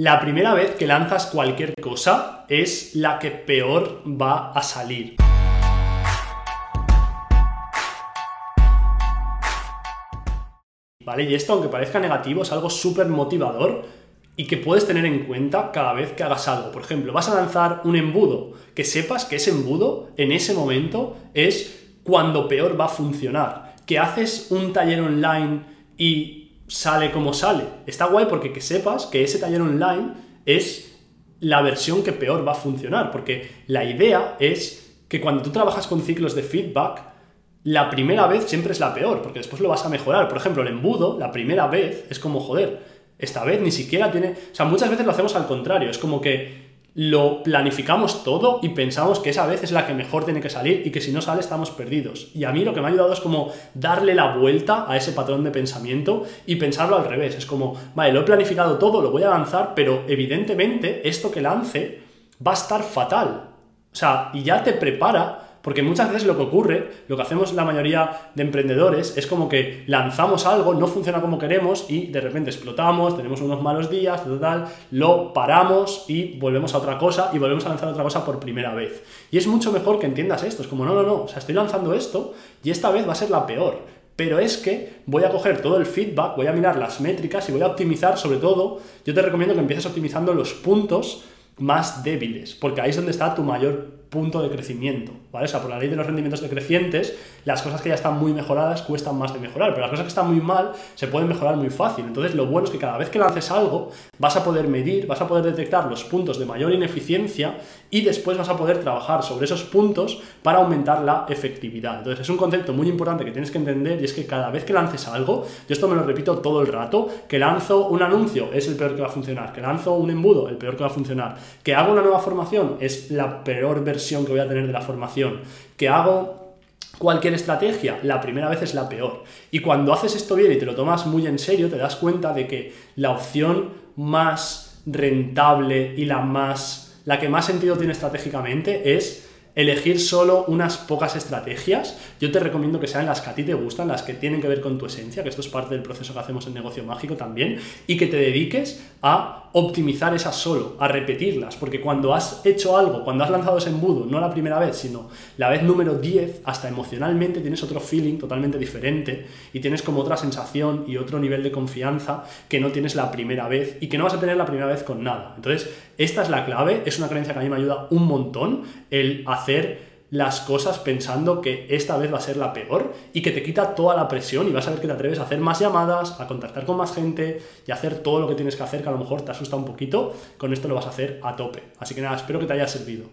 La primera vez que lanzas cualquier cosa es la que peor va a salir. ¿Vale? Y esto, aunque parezca negativo, es algo súper motivador y que puedes tener en cuenta cada vez que hagas algo. Por ejemplo, vas a lanzar un embudo, que sepas que ese embudo en ese momento es cuando peor va a funcionar. Que haces un taller online y sale como sale. Está guay porque que sepas que ese taller online es la versión que peor va a funcionar, porque la idea es que cuando tú trabajas con ciclos de feedback, la primera vez siempre es la peor, porque después lo vas a mejorar. Por ejemplo, el embudo, la primera vez es como, joder, esta vez ni siquiera tiene... O sea, muchas veces lo hacemos al contrario, es como que lo planificamos todo y pensamos que esa vez es la que mejor tiene que salir y que si no sale estamos perdidos. Y a mí lo que me ha ayudado es como darle la vuelta a ese patrón de pensamiento y pensarlo al revés. Es como, vale, lo he planificado todo, lo voy a lanzar, pero evidentemente esto que lance va a estar fatal. O sea, y ya te prepara porque muchas veces lo que ocurre, lo que hacemos la mayoría de emprendedores, es como que lanzamos algo, no funciona como queremos y de repente explotamos, tenemos unos malos días, total, lo paramos y volvemos a otra cosa y volvemos a lanzar otra cosa por primera vez. Y es mucho mejor que entiendas esto, es como, no, no, no, o sea, estoy lanzando esto y esta vez va a ser la peor. Pero es que voy a coger todo el feedback, voy a mirar las métricas y voy a optimizar sobre todo, yo te recomiendo que empieces optimizando los puntos más débiles, porque ahí es donde está tu mayor punto de crecimiento, ¿vale? O sea, por la ley de los rendimientos decrecientes, las cosas que ya están muy mejoradas cuestan más de mejorar, pero las cosas que están muy mal se pueden mejorar muy fácil. Entonces, lo bueno es que cada vez que lances algo, vas a poder medir, vas a poder detectar los puntos de mayor ineficiencia y después vas a poder trabajar sobre esos puntos para aumentar la efectividad. Entonces, es un concepto muy importante que tienes que entender y es que cada vez que lances algo, yo esto me lo repito todo el rato, que lanzo un anuncio es el peor que va a funcionar, que lanzo un embudo, el peor que va a funcionar, que hago una nueva formación es la peor versión que voy a tener de la formación, que hago cualquier estrategia, la primera vez es la peor. Y cuando haces esto bien y te lo tomas muy en serio, te das cuenta de que la opción más rentable y la más la que más sentido tiene estratégicamente es elegir solo unas pocas estrategias. Yo te recomiendo que sean las que a ti te gustan, las que tienen que ver con tu esencia, que esto es parte del proceso que hacemos en negocio mágico también, y que te dediques a optimizar esas solo, a repetirlas, porque cuando has hecho algo, cuando has lanzado ese embudo, no la primera vez, sino la vez número 10, hasta emocionalmente tienes otro feeling totalmente diferente y tienes como otra sensación y otro nivel de confianza que no tienes la primera vez y que no vas a tener la primera vez con nada. Entonces, esta es la clave, es una creencia que a mí me ayuda un montón el hacer las cosas pensando que esta vez va a ser la peor y que te quita toda la presión y vas a ver que te atreves a hacer más llamadas, a contactar con más gente y a hacer todo lo que tienes que hacer que a lo mejor te asusta un poquito. Con esto lo vas a hacer a tope. Así que nada, espero que te haya servido.